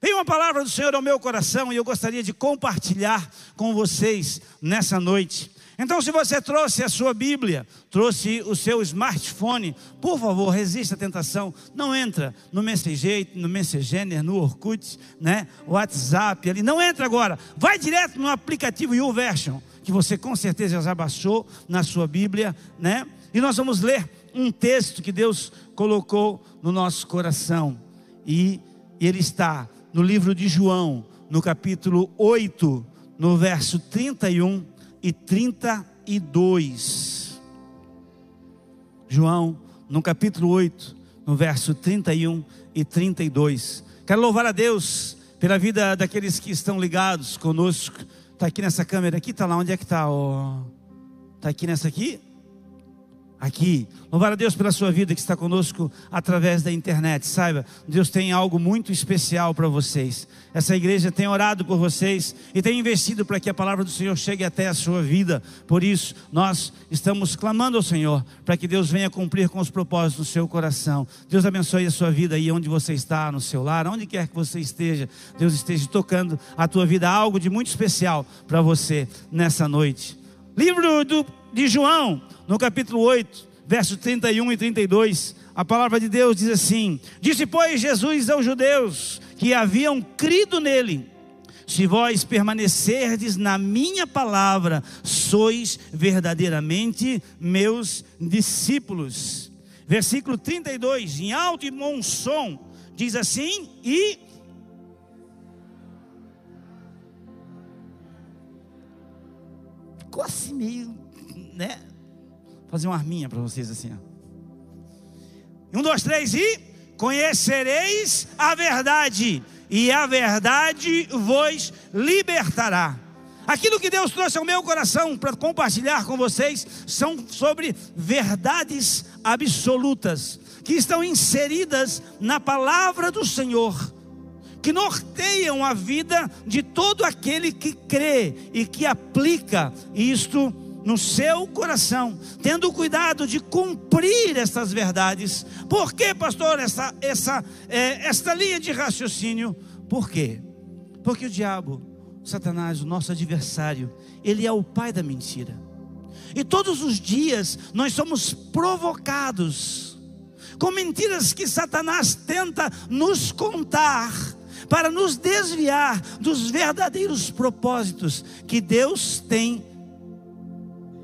Veio uma palavra do Senhor ao meu coração e eu gostaria de compartilhar com vocês nessa noite. Então, se você trouxe a sua Bíblia, trouxe o seu smartphone, por favor, resista à tentação. Não entra no Messenger, no Messenger, no Orkut, né? WhatsApp ali. Não entra agora. Vai direto no aplicativo YouVersion, que você com certeza já baixou na sua Bíblia, né? E nós vamos ler um texto que Deus colocou no nosso coração. E ele está no livro de João, no capítulo 8, no verso 31 e 32. João, no capítulo 8, no verso 31 e 32. Quero louvar a Deus pela vida daqueles que estão ligados conosco. Está aqui nessa câmera aqui, está lá, onde é que está? Está aqui nessa aqui? Aqui. Louvar a Deus pela sua vida que está conosco através da internet. Saiba, Deus tem algo muito especial para vocês. Essa igreja tem orado por vocês e tem investido para que a palavra do Senhor chegue até a sua vida. Por isso, nós estamos clamando ao Senhor para que Deus venha cumprir com os propósitos do seu coração. Deus abençoe a sua vida aí onde você está, no seu lar, onde quer que você esteja. Deus esteja tocando a tua vida algo de muito especial para você nessa noite. Livro do, de João, no capítulo 8, versos 31 e 32, a palavra de Deus diz assim: Disse, pois, Jesus aos judeus que haviam crido nele: Se vós permanecerdes na minha palavra, sois verdadeiramente meus discípulos. Versículo 32, em alto e bom som, diz assim: E ficou assim meio, né? fazer uma arminha para vocês assim. Ó. Um, dois, três e conhecereis a verdade, e a verdade vos libertará. Aquilo que Deus trouxe ao meu coração para compartilhar com vocês são sobre verdades absolutas que estão inseridas na palavra do Senhor, que norteiam a vida de todo aquele que crê e que aplica isto no seu coração, tendo cuidado de cumprir essas verdades. Por que, pastor, essa, essa, é, esta linha de raciocínio? Por quê? Porque o diabo, Satanás, o nosso adversário, ele é o pai da mentira. E todos os dias nós somos provocados com mentiras que Satanás tenta nos contar para nos desviar dos verdadeiros propósitos que Deus tem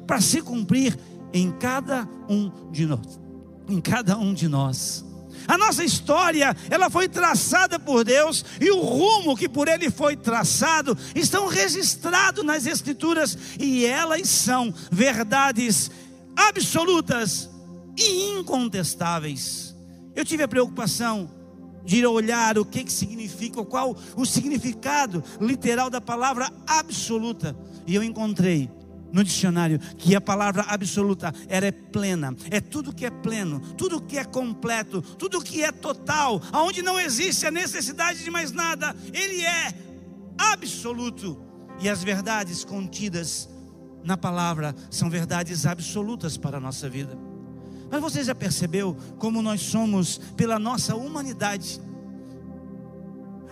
para se cumprir em cada um de nós. Em cada um de nós. A nossa história, ela foi traçada por Deus e o rumo que por ele foi traçado estão registrados nas escrituras e elas são verdades absolutas e incontestáveis. Eu tive a preocupação de olhar o que, que significa, qual o significado literal da palavra absoluta, e eu encontrei no dicionário que a palavra absoluta era plena, é tudo que é pleno, tudo que é completo, tudo que é total, aonde não existe a necessidade de mais nada, ele é absoluto. E as verdades contidas na palavra são verdades absolutas para a nossa vida. Mas você já percebeu como nós somos pela nossa humanidade?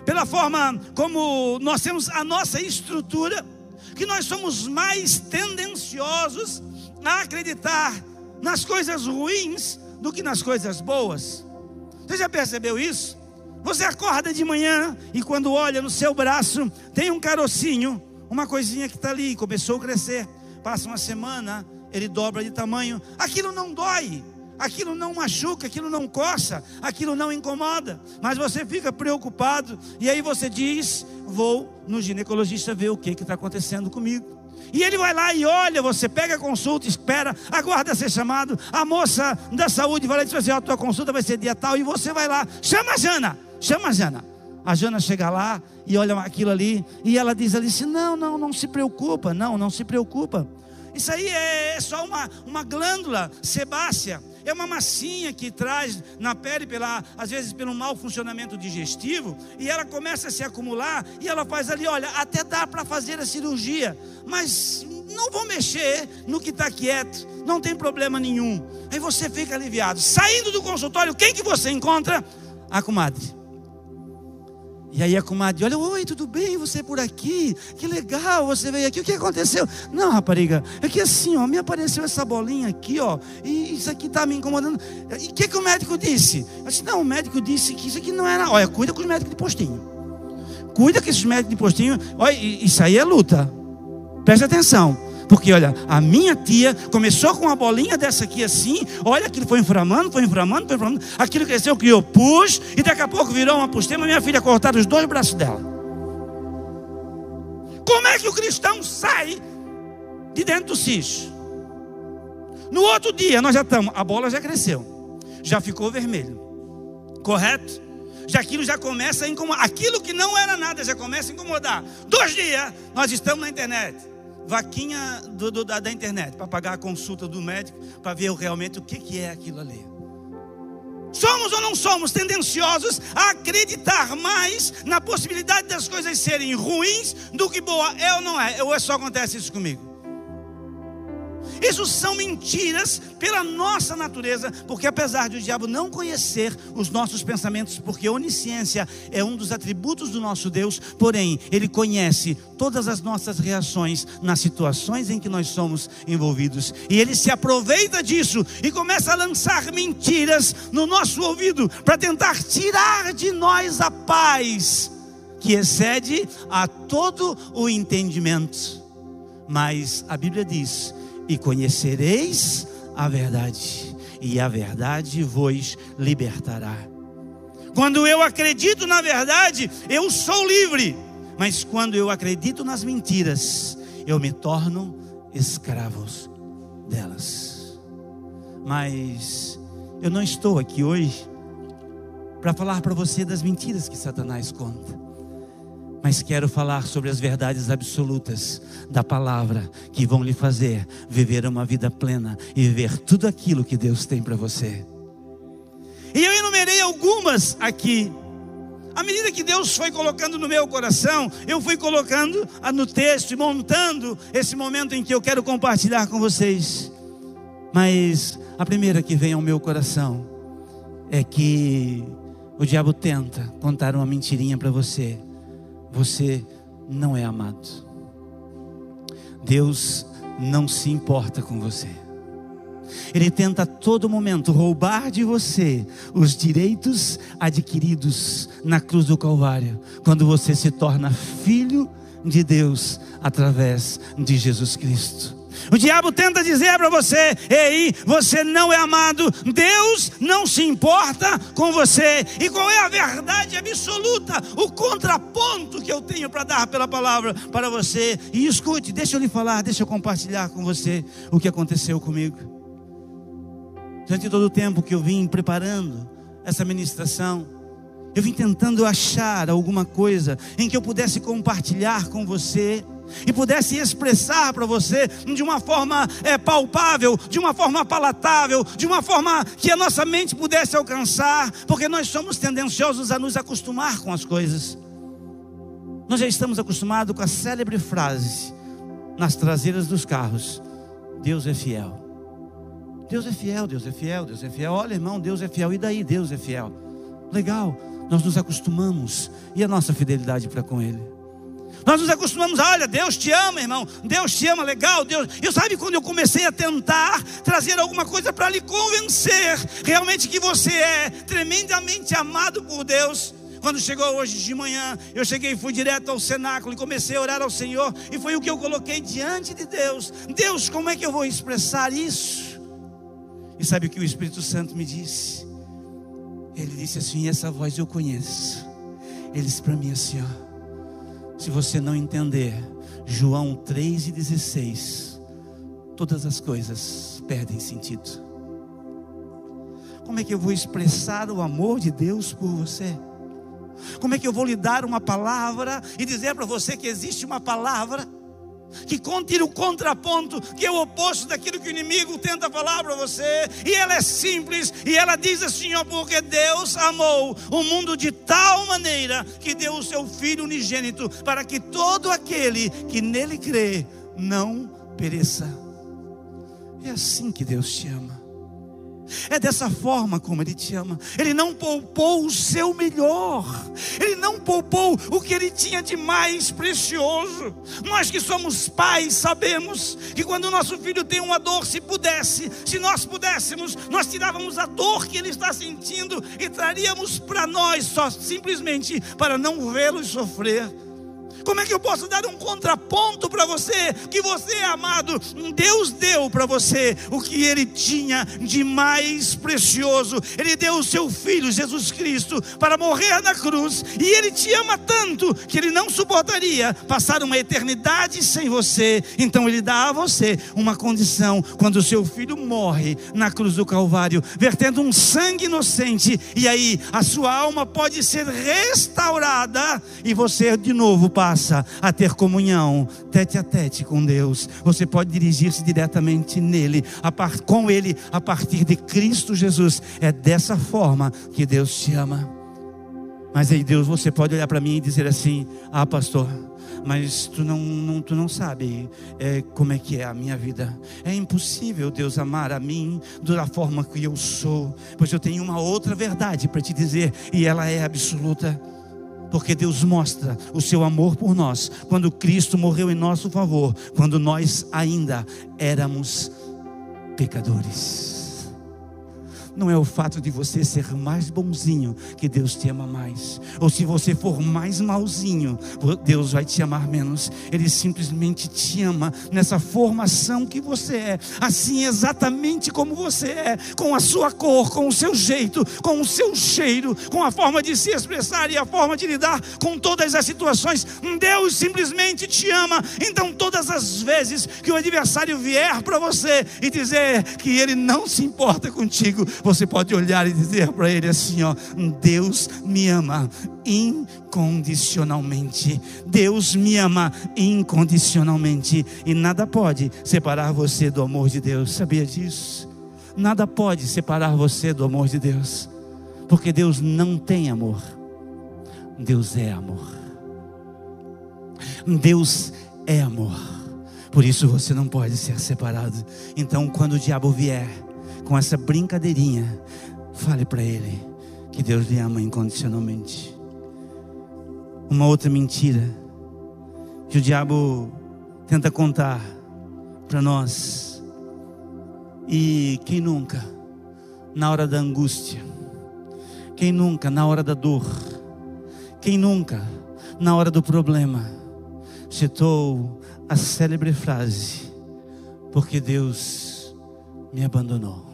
Pela forma como nós temos a nossa estrutura, que nós somos mais tendenciosos a acreditar nas coisas ruins do que nas coisas boas. Você já percebeu isso? Você acorda de manhã e quando olha no seu braço, tem um carocinho, uma coisinha que está ali, começou a crescer. Passa uma semana, ele dobra de tamanho. Aquilo não dói, aquilo não machuca, aquilo não coça, aquilo não incomoda. Mas você fica preocupado e aí você diz: Vou no ginecologista ver o que está acontecendo comigo. E ele vai lá e olha, você pega a consulta, espera, aguarda ser chamado. A moça da saúde vai lá e diz assim: a tua consulta vai ser dia tal, e você vai lá, chama a Jana, chama a Jana. A Jana chega lá e olha aquilo ali, e ela diz ali assim: não, não, não se preocupa, não, não se preocupa. Isso aí é só uma, uma glândula sebácea é uma massinha que traz na pele, pela, às vezes pelo mau funcionamento digestivo, e ela começa a se acumular, e ela faz ali, olha, até dá para fazer a cirurgia, mas não vou mexer no que está quieto, não tem problema nenhum. Aí você fica aliviado. Saindo do consultório, quem que você encontra? A comadre. E aí a comadre, olha, oi, tudo bem? Você por aqui? Que legal, você veio aqui. O que aconteceu? Não, rapariga, é que assim, ó, me apareceu essa bolinha aqui, ó, e isso aqui está me incomodando. E o que, que o médico disse? Eu disse, não, o médico disse que isso aqui não era. Olha, cuida com os médicos de postinho. Cuida com esses médicos de postinho. Olha, isso aí é luta. Preste atenção. Porque olha, a minha tia começou com uma bolinha dessa aqui assim, olha, aquilo foi inflamando, foi inflamando, foi inflamando, aquilo cresceu, criou pus, e daqui a pouco virou uma pustema, minha filha cortaram os dois braços dela. Como é que o cristão sai de dentro do cis? No outro dia, nós já estamos, a bola já cresceu, já ficou vermelho, correto? Já aquilo já começa a incomodar, aquilo que não era nada já começa a incomodar. Dois dias, nós estamos na internet vaquinha do, do, da, da, internet para pagar a consulta do médico para ver realmente o que, que é aquilo ali. Somos ou não somos tendenciosos a acreditar mais na possibilidade das coisas serem ruins do que boa? É ou não é? Ou é só acontece isso comigo? Isso são mentiras pela nossa natureza, porque apesar de o diabo não conhecer os nossos pensamentos, porque onisciência é um dos atributos do nosso Deus, porém, ele conhece todas as nossas reações nas situações em que nós somos envolvidos. E ele se aproveita disso e começa a lançar mentiras no nosso ouvido para tentar tirar de nós a paz que excede a todo o entendimento. Mas a Bíblia diz e conhecereis a verdade, e a verdade vos libertará. Quando eu acredito na verdade, eu sou livre, mas quando eu acredito nas mentiras, eu me torno escravos delas. Mas eu não estou aqui hoje para falar para você das mentiras que Satanás conta mas quero falar sobre as verdades absolutas da palavra que vão lhe fazer viver uma vida plena e viver tudo aquilo que Deus tem para você. E eu enumerei algumas aqui. À medida que Deus foi colocando no meu coração, eu fui colocando no texto e montando esse momento em que eu quero compartilhar com vocês. Mas a primeira que vem ao meu coração é que o diabo tenta contar uma mentirinha para você você não é amado. Deus não se importa com você. Ele tenta a todo momento roubar de você os direitos adquiridos na cruz do Calvário, quando você se torna filho de Deus através de Jesus Cristo. O diabo tenta dizer para você: ei, você não é amado, Deus não se importa com você. E qual é a verdade absoluta, o contraponto que eu tenho para dar pela palavra para você? E escute, deixa eu lhe falar, deixa eu compartilhar com você o que aconteceu comigo. Durante todo o tempo que eu vim preparando essa ministração, eu vim tentando achar alguma coisa em que eu pudesse compartilhar com você e pudesse expressar para você de uma forma é, palpável, de uma forma palatável, de uma forma que a nossa mente pudesse alcançar, porque nós somos tendenciosos a nos acostumar com as coisas. Nós já estamos acostumados com a célebre frase nas traseiras dos carros: Deus é fiel. Deus é fiel, Deus é fiel, Deus é fiel. Olha, irmão, Deus é fiel. E daí, Deus é fiel. Legal, nós nos acostumamos. E a nossa fidelidade para com Ele? Nós nos acostumamos, olha, Deus te ama, irmão. Deus te ama, legal, Deus. Eu sabe quando eu comecei a tentar trazer alguma coisa para lhe convencer realmente que você é tremendamente amado por Deus. Quando chegou hoje de manhã, eu cheguei e fui direto ao cenáculo e comecei a orar ao Senhor, e foi o que eu coloquei diante de Deus. Deus, como é que eu vou expressar isso? E sabe o que o Espírito Santo me disse? Ele disse assim: essa voz eu conheço. Ele disse para mim assim: ó. Se você não entender João 3,16, todas as coisas perdem sentido. Como é que eu vou expressar o amor de Deus por você? Como é que eu vou lhe dar uma palavra e dizer para você que existe uma palavra? Que conte o contraponto, que é o oposto daquilo que o inimigo tenta falar para você. E ela é simples, e ela diz assim: ó, porque Deus amou o mundo de tal maneira que deu o seu Filho unigênito, para que todo aquele que nele crê não pereça. É assim que Deus te ama. É dessa forma como Ele te ama. Ele não poupou o seu melhor. Ele não poupou o que Ele tinha de mais precioso. Nós que somos pais sabemos que quando o nosso filho tem uma dor, se pudesse, se nós pudéssemos, nós tirávamos a dor que ele está sentindo e traríamos para nós, só simplesmente para não vê-lo sofrer. Como é que eu posso dar um contraponto para você? Que você, amado, Deus deu para você o que Ele tinha de mais precioso. Ele deu o seu Filho, Jesus Cristo, para morrer na cruz. E Ele te ama tanto que Ele não suportaria passar uma eternidade sem você. Então Ele dá a você uma condição quando o seu filho morre na cruz do Calvário, vertendo um sangue inocente. E aí a sua alma pode ser restaurada e você de novo passa passa a ter comunhão tete a tete com Deus. Você pode dirigir-se diretamente nele, par, com ele, a partir de Cristo Jesus. É dessa forma que Deus te ama. Mas aí, Deus, você pode olhar para mim e dizer assim: Ah, pastor, mas tu não, não, tu não sabe é, como é que é a minha vida. É impossível Deus amar a mim da forma que eu sou, pois eu tenho uma outra verdade para te dizer e ela é absoluta porque Deus mostra o seu amor por nós quando Cristo morreu em nosso favor, quando nós ainda éramos pecadores não é o fato de você ser mais bonzinho que Deus te ama mais. Ou se você for mais malzinho, Deus vai te amar menos. Ele simplesmente te ama nessa formação que você é, assim exatamente como você é, com a sua cor, com o seu jeito, com o seu cheiro, com a forma de se expressar e a forma de lidar com todas as situações. Deus simplesmente te ama. Então, todas as vezes que o adversário vier para você e dizer que ele não se importa contigo, você pode olhar e dizer para ele assim: ó, Deus me ama incondicionalmente. Deus me ama incondicionalmente e nada pode separar você do amor de Deus. Sabia disso? Nada pode separar você do amor de Deus, porque Deus não tem amor. Deus é amor. Deus é amor. Por isso você não pode ser separado. Então, quando o diabo vier com essa brincadeirinha, fale para ele que Deus lhe ama incondicionalmente. Uma outra mentira que o diabo tenta contar para nós. E quem nunca, na hora da angústia, quem nunca, na hora da dor, quem nunca, na hora do problema, citou a célebre frase: Porque Deus me abandonou.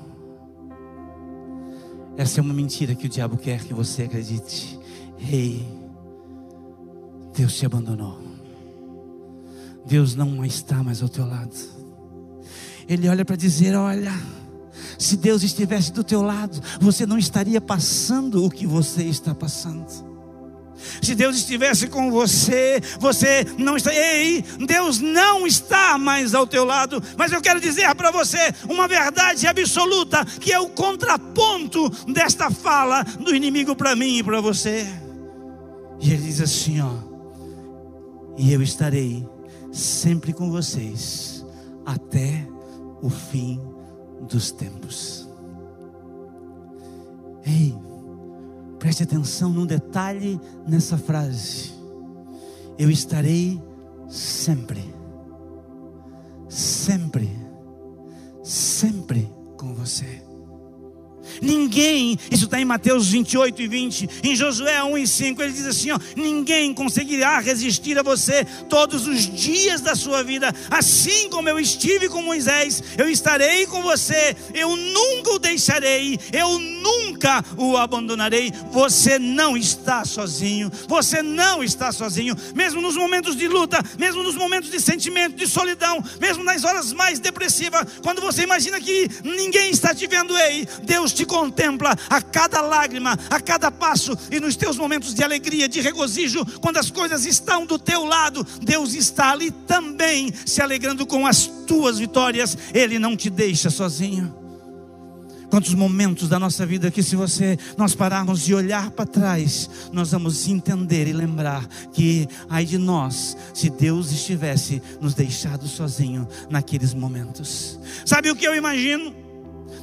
Essa é uma mentira que o diabo quer que você acredite. Rei, hey, Deus te abandonou. Deus não está mais ao teu lado. Ele olha para dizer: Olha, se Deus estivesse do teu lado, você não estaria passando o que você está passando. Se Deus estivesse com você, você não está. Ei, Deus não está mais ao teu lado. Mas eu quero dizer para você uma verdade absoluta, que é o contraponto desta fala do inimigo para mim e para você. E ele diz assim: ó, e eu estarei sempre com vocês até o fim dos tempos. Ei, Preste atenção num detalhe nessa frase. Eu estarei sempre, sempre, sempre com você. Ninguém, isso está em Mateus 28 e 20, em Josué 1 e 5, ele diz assim: ó, ninguém conseguirá resistir a você todos os dias da sua vida, assim como eu estive com Moisés, eu estarei com você, eu nunca o deixarei, eu nunca o abandonarei. Você não está sozinho, você não está sozinho, mesmo nos momentos de luta, mesmo nos momentos de sentimento, de solidão, mesmo nas horas mais depressivas, quando você imagina que ninguém está te vendo, ei, Deus te contempla a cada lágrima, a cada passo e nos teus momentos de alegria, de regozijo, quando as coisas estão do teu lado, Deus está ali também se alegrando com as tuas vitórias, Ele não te deixa sozinho. Quantos momentos da nossa vida que, se você nós pararmos de olhar para trás, nós vamos entender e lembrar que, ai de nós, se Deus estivesse nos deixado sozinho naqueles momentos. Sabe o que eu imagino?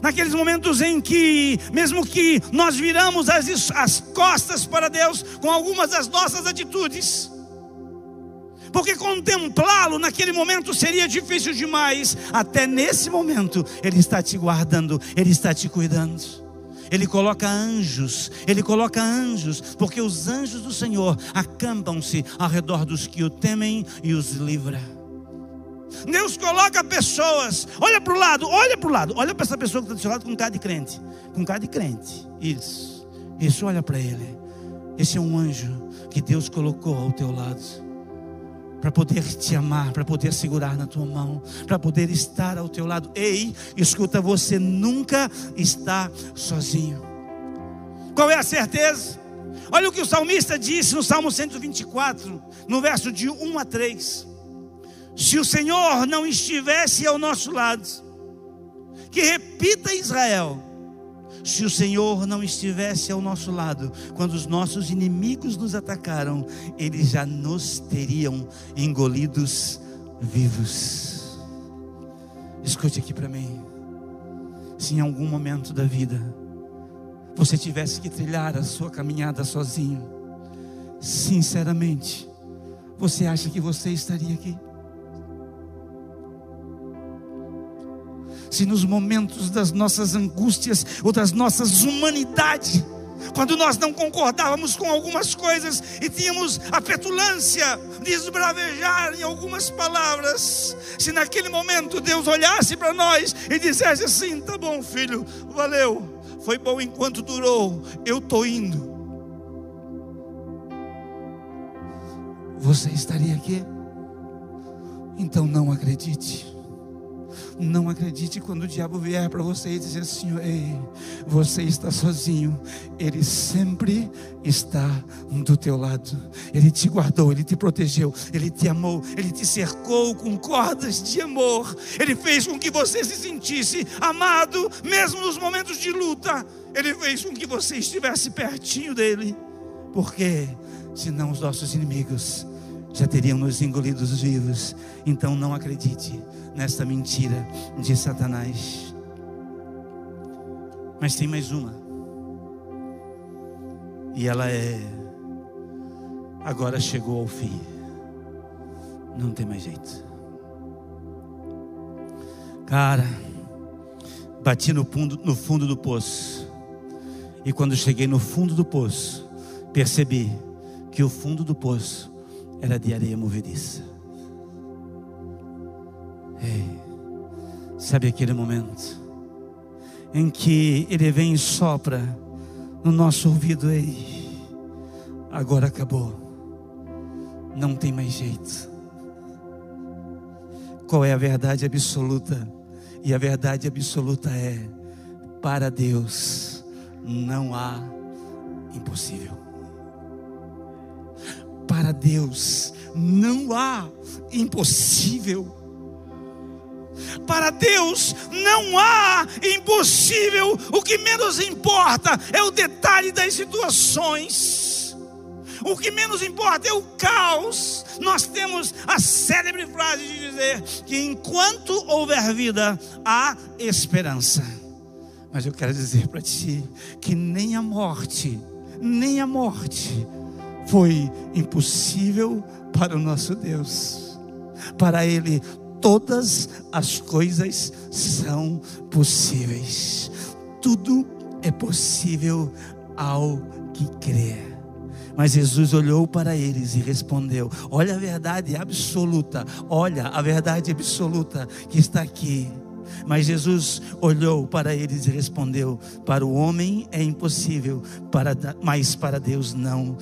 Naqueles momentos em que, mesmo que nós viramos as, as costas para Deus com algumas das nossas atitudes, porque contemplá-lo naquele momento seria difícil demais, até nesse momento, Ele está te guardando, Ele está te cuidando. Ele coloca anjos, ele coloca anjos, porque os anjos do Senhor acampam-se ao redor dos que o temem e os livra. Deus coloca pessoas, olha para o lado, olha para o lado, olha para essa pessoa que está do seu lado com cara de crente, com cara de crente. Isso, isso, olha para ele. Esse é um anjo que Deus colocou ao teu lado para poder te amar, para poder segurar na tua mão, para poder estar ao teu lado. Ei, escuta, você nunca está sozinho. Qual é a certeza? Olha o que o salmista disse no Salmo 124, no verso de 1 a 3. Se o Senhor não estivesse ao nosso lado, que repita Israel, se o Senhor não estivesse ao nosso lado, quando os nossos inimigos nos atacaram, eles já nos teriam engolidos vivos. Escute aqui para mim. Se em algum momento da vida você tivesse que trilhar a sua caminhada sozinho, sinceramente, você acha que você estaria aqui? Se nos momentos das nossas angústias ou das nossas humanidades, quando nós não concordávamos com algumas coisas e tínhamos a petulância de esbravejar em algumas palavras, se naquele momento Deus olhasse para nós e dissesse assim: tá bom, filho, valeu, foi bom enquanto durou, eu estou indo. Você estaria aqui? Então não acredite. Não acredite quando o diabo vier para você e dizer assim: Ei, você está sozinho. Ele sempre está do teu lado. Ele te guardou, ele te protegeu, ele te amou, ele te cercou com cordas de amor. Ele fez com que você se sentisse amado, mesmo nos momentos de luta. Ele fez com que você estivesse pertinho dele. Porque senão os nossos inimigos já teriam nos engolidos vivos. Então não acredite nesta mentira de Satanás. Mas tem mais uma. E ela é. Agora chegou ao fim. Não tem mais jeito. Cara, bati no fundo, no fundo do poço. E quando cheguei no fundo do poço, percebi que o fundo do poço era de areia movediça. Ei, sabe aquele momento em que ele vem e sopra no nosso ouvido, ei, agora acabou, não tem mais jeito. Qual é a verdade absoluta? E a verdade absoluta é: para Deus não há impossível. Para Deus não há impossível. Para Deus não há impossível, o que menos importa é o detalhe das situações. O que menos importa é o caos. Nós temos a célebre frase de dizer que enquanto houver vida, há esperança. Mas eu quero dizer para ti que nem a morte, nem a morte foi impossível para o nosso Deus. Para Ele todas as coisas são possíveis. Tudo é possível ao que crê. Mas Jesus olhou para eles e respondeu: Olha a verdade absoluta, olha a verdade absoluta que está aqui. Mas Jesus olhou para eles e respondeu: Para o homem é impossível, para, mas para Deus não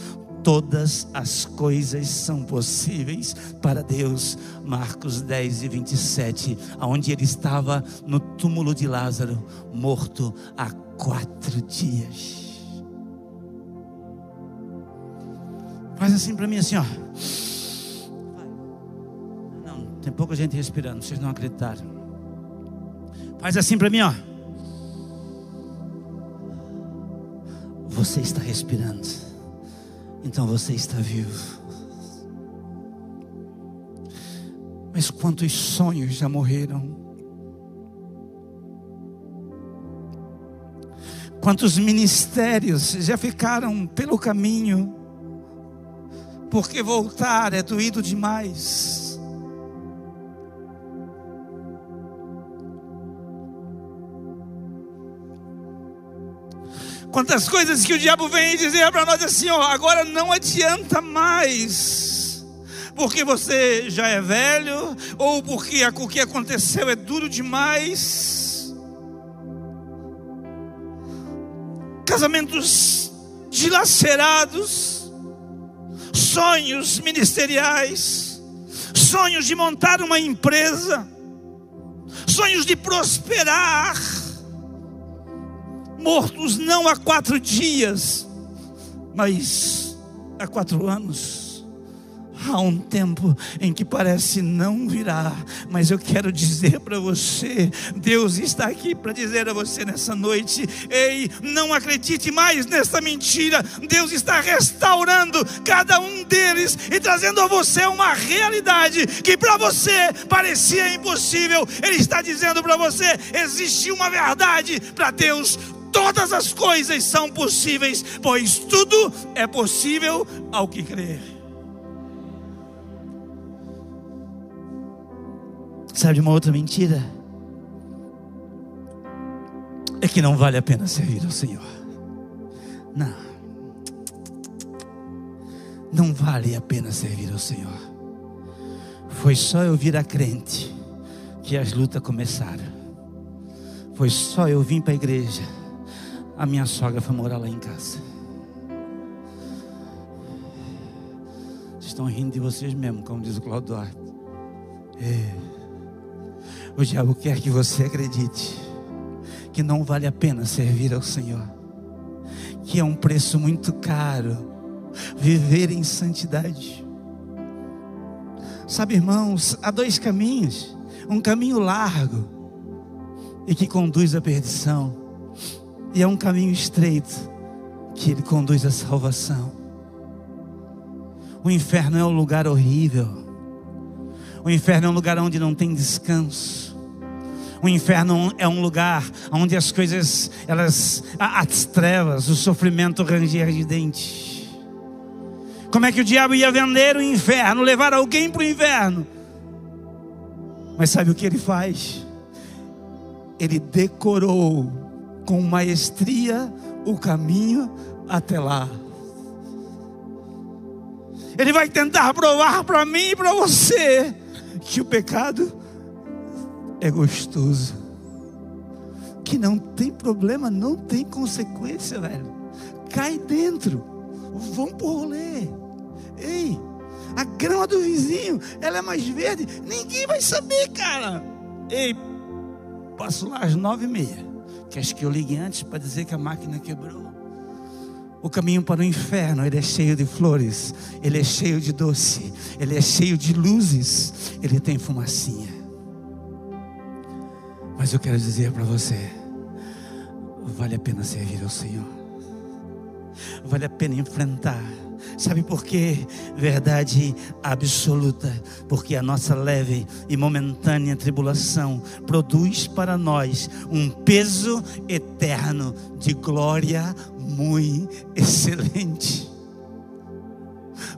todas as coisas são possíveis para Deus. Marcos 10 e 27, aonde ele estava no túmulo de Lázaro, morto há quatro dias. Faz assim para mim, assim, ó. Não, tem pouca gente respirando, vocês não acreditaram. Faz assim para mim, ó. Você está respirando então você está vivo. Mas quantos sonhos já morreram? Quantos ministérios já ficaram pelo caminho, porque voltar é doído demais. Quantas coisas que o diabo vem dizer para nós assim, ó, agora não adianta mais, porque você já é velho, ou porque o que aconteceu é duro demais. Casamentos dilacerados, sonhos ministeriais, sonhos de montar uma empresa, sonhos de prosperar mortos não há quatro dias, mas há quatro anos. Há um tempo em que parece não virá, mas eu quero dizer para você: Deus está aqui para dizer a você nessa noite: ei, não acredite mais nessa mentira. Deus está restaurando cada um deles e trazendo a você uma realidade que para você parecia impossível. Ele está dizendo para você: existe uma verdade para Deus todas as coisas são possíveis, pois tudo é possível ao que crer. Sabe de uma outra mentira? É que não vale a pena servir ao Senhor. Não. Não vale a pena servir ao Senhor. Foi só eu vir a crente que as lutas começaram. Foi só eu vir para a igreja a minha sogra foi morar lá em casa. Vocês estão rindo de vocês mesmo, como diz o Claudio Duarte. É. O diabo quer que você acredite que não vale a pena servir ao Senhor, que é um preço muito caro viver em santidade. Sabe, irmãos, há dois caminhos: um caminho largo e que conduz à perdição e é um caminho estreito que ele conduz à salvação. O inferno é um lugar horrível. O inferno é um lugar onde não tem descanso. O inferno é um lugar onde as coisas, elas, as trevas, o sofrimento ranger de dente. Como é que o diabo ia vender o inferno, levar alguém para o inferno? Mas sabe o que ele faz? Ele decorou com maestria o caminho até lá. Ele vai tentar provar para mim e para você que o pecado é gostoso, que não tem problema, não tem consequência, velho. Cai dentro, vamos pro rolê. Ei, a grama do vizinho, ela é mais verde, ninguém vai saber, cara. Ei, passo lá às nove e meia. Queres que eu ligue antes para dizer que a máquina quebrou? O caminho para o inferno, ele é cheio de flores, ele é cheio de doce, ele é cheio de luzes, ele tem fumacinha. Mas eu quero dizer para você, vale a pena servir ao Senhor. Vale a pena enfrentar Sabe por quê? Verdade absoluta. Porque a nossa leve e momentânea tribulação produz para nós um peso eterno de glória muito excelente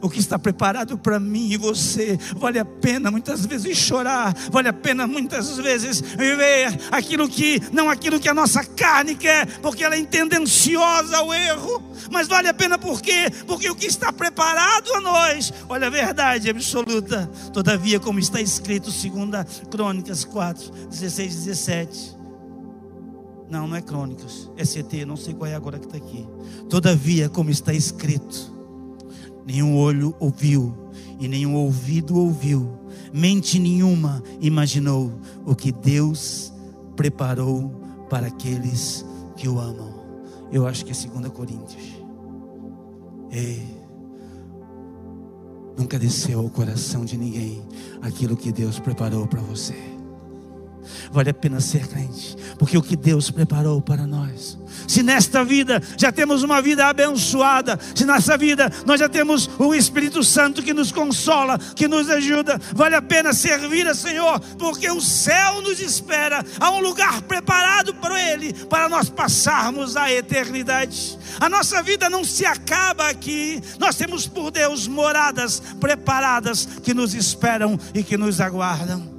o que está preparado para mim e você. Vale a pena muitas vezes chorar, vale a pena muitas vezes viver aquilo que, não aquilo que a nossa carne quer, porque ela é tendenciosa ao erro, mas vale a pena por quê? Porque o que está preparado a nós, olha a verdade absoluta, todavia, como está escrito, 2 Crônicas 4, 16, 17. Não, não é Crônicas, é CT, não sei qual é agora que está aqui. Todavia, como está escrito, nenhum olho ouviu e nenhum ouvido ouviu, mente nenhuma imaginou o que Deus preparou para aqueles que o amam. Eu acho que é 2 Coríntios. Ei, nunca desceu ao coração de ninguém aquilo que Deus preparou para você. Vale a pena ser crente, porque o que Deus preparou para nós. Se nesta vida já temos uma vida abençoada, se nessa vida nós já temos o Espírito Santo que nos consola, que nos ajuda, vale a pena servir a Senhor, porque o céu nos espera, há um lugar preparado para Ele, para nós passarmos a eternidade. A nossa vida não se acaba aqui, nós temos por Deus moradas preparadas que nos esperam e que nos aguardam.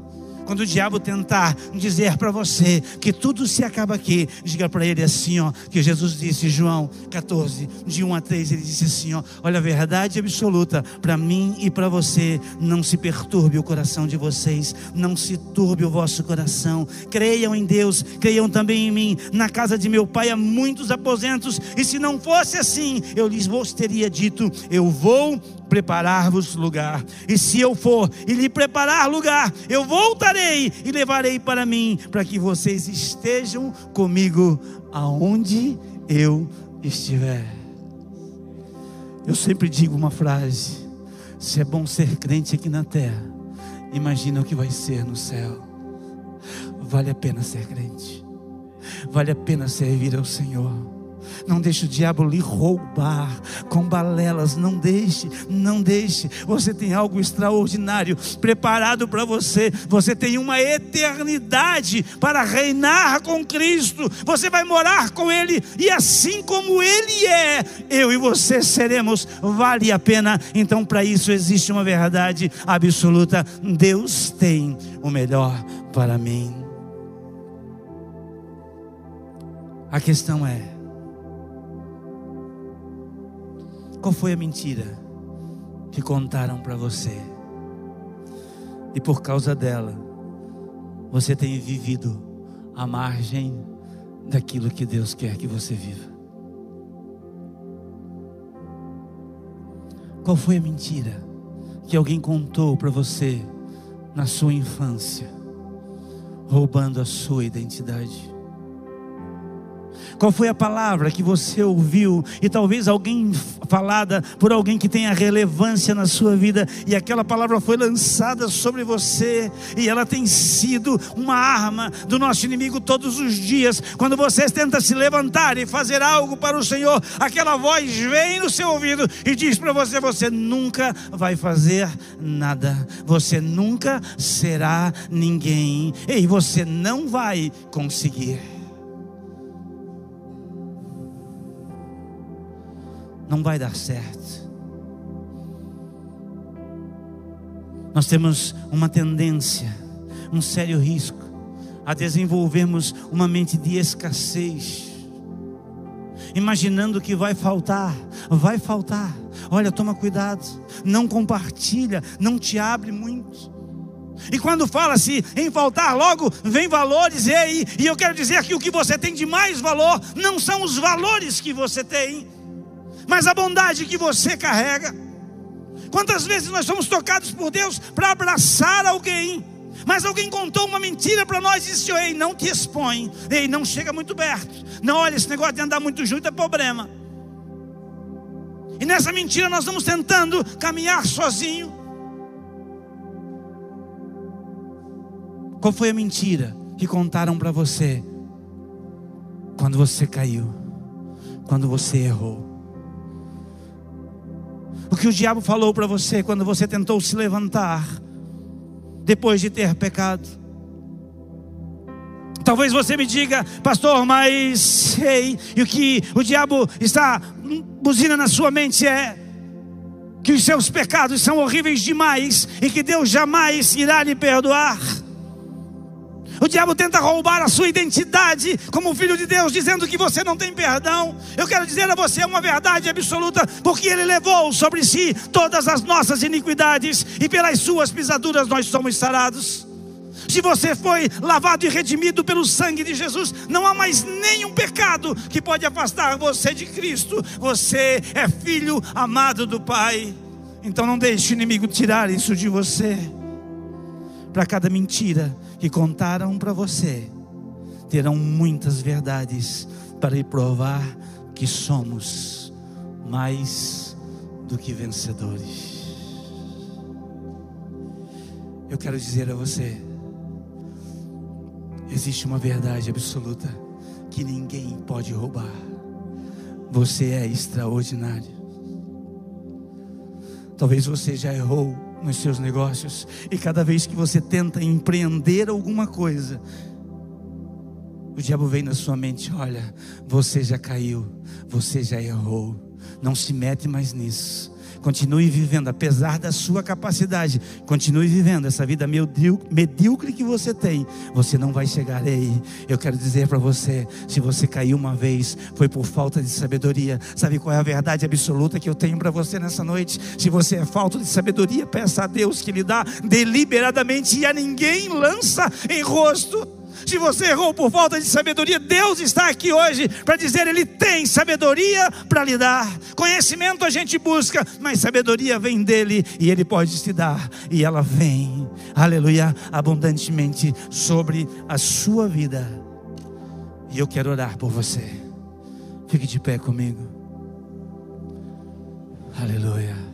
Quando o diabo tentar dizer para você que tudo se acaba aqui, diga para ele assim, ó, que Jesus disse, João 14, de 1 a 3, ele disse assim, ó, olha a verdade absoluta para mim e para você, não se perturbe o coração de vocês, não se turbe o vosso coração. Creiam em Deus, creiam também em mim. Na casa de meu pai há muitos aposentos, e se não fosse assim, eu lhes teria dito, eu vou preparar-vos lugar. E se eu for e lhe preparar lugar, eu voltarei e levarei para mim, para que vocês estejam comigo aonde eu estiver. Eu sempre digo uma frase: se é bom ser crente aqui na terra, imagina o que vai ser no céu. Vale a pena ser crente, vale a pena servir ao Senhor. Não deixe o diabo lhe roubar com balelas. Não deixe, não deixe. Você tem algo extraordinário preparado para você. Você tem uma eternidade para reinar com Cristo. Você vai morar com Ele e assim como Ele é, eu e você seremos. Vale a pena. Então, para isso existe uma verdade absoluta. Deus tem o melhor para mim. A questão é Qual foi a mentira que contaram para você? E por causa dela, você tem vivido à margem daquilo que Deus quer que você viva. Qual foi a mentira que alguém contou para você na sua infância, roubando a sua identidade? Qual foi a palavra que você ouviu e talvez alguém falada por alguém que tenha relevância na sua vida e aquela palavra foi lançada sobre você e ela tem sido uma arma do nosso inimigo todos os dias. Quando você tenta se levantar e fazer algo para o Senhor, aquela voz vem no seu ouvido e diz para você: você nunca vai fazer nada. Você nunca será ninguém. E você não vai conseguir. Não vai dar certo. Nós temos uma tendência, um sério risco, a desenvolvermos uma mente de escassez, imaginando que vai faltar, vai faltar. Olha, toma cuidado, não compartilha, não te abre muito. E quando fala-se em faltar, logo vem valores, e aí, e eu quero dizer que o que você tem de mais valor não são os valores que você tem, mas a bondade que você carrega. Quantas vezes nós somos tocados por Deus para abraçar alguém, mas alguém contou uma mentira para nós e disse: Ei, não te expõe, ei, não chega muito perto, não olha, esse negócio de andar muito junto é problema. E nessa mentira nós estamos tentando caminhar sozinho. Qual foi a mentira que contaram para você quando você caiu, quando você errou? O que o diabo falou para você quando você tentou se levantar depois de ter pecado. Talvez você me diga, pastor, mas sei, e o que o diabo está buzina na sua mente é que os seus pecados são horríveis demais e que Deus jamais irá lhe perdoar. O diabo tenta roubar a sua identidade como filho de Deus, dizendo que você não tem perdão. Eu quero dizer a você uma verdade absoluta, porque ele levou sobre si todas as nossas iniquidades e pelas suas pisaduras nós somos sarados. Se você foi lavado e redimido pelo sangue de Jesus, não há mais nenhum pecado que pode afastar você de Cristo. Você é filho amado do Pai. Então não deixe o inimigo tirar isso de você. Para cada mentira, que contaram para você terão muitas verdades para provar que somos mais do que vencedores. Eu quero dizer a você existe uma verdade absoluta que ninguém pode roubar. Você é extraordinário. Talvez você já errou nos seus negócios e cada vez que você tenta empreender alguma coisa, o diabo vem na sua mente: olha, você já caiu, você já errou, não se mete mais nisso. Continue vivendo, apesar da sua capacidade. Continue vivendo essa vida medíocre que você tem. Você não vai chegar aí. Eu quero dizer para você: se você caiu uma vez, foi por falta de sabedoria. Sabe qual é a verdade absoluta que eu tenho para você nessa noite? Se você é falta de sabedoria, peça a Deus que lhe dá deliberadamente e a ninguém lança em rosto. Se você errou por falta de sabedoria, Deus está aqui hoje para dizer: Ele tem sabedoria para lhe dar. Conhecimento a gente busca, mas sabedoria vem dele e Ele pode te dar. E ela vem, aleluia, abundantemente sobre a sua vida. E eu quero orar por você. Fique de pé comigo. Aleluia.